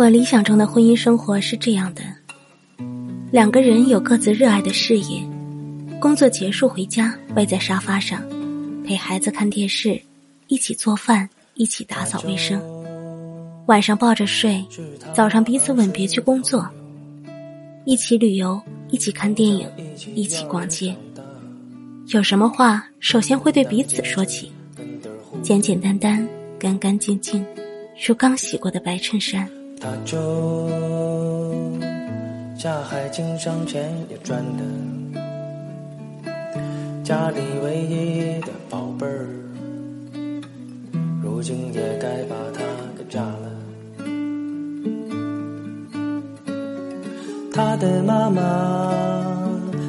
我理想中的婚姻生活是这样的：两个人有各自热爱的事业，工作结束回家，偎在沙发上，陪孩子看电视，一起做饭，一起打扫卫生，晚上抱着睡，早上彼此吻别去工作，一起旅游，一起看电影，一起逛街。有什么话，首先会对彼此说起，简简单单，干干净净，如刚洗过的白衬衫。他就下海经商，钱也赚的，家里唯一的宝贝儿，如今也该把他给炸了。他的妈妈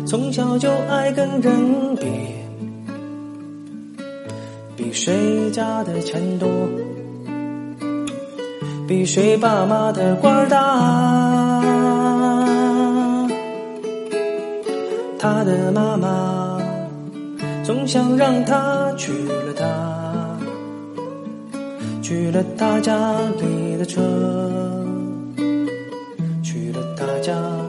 从小就爱跟人比，比谁家的钱多。比谁爸妈的官大？他的妈妈总想让他娶了她，娶了他家里的车，娶了他家。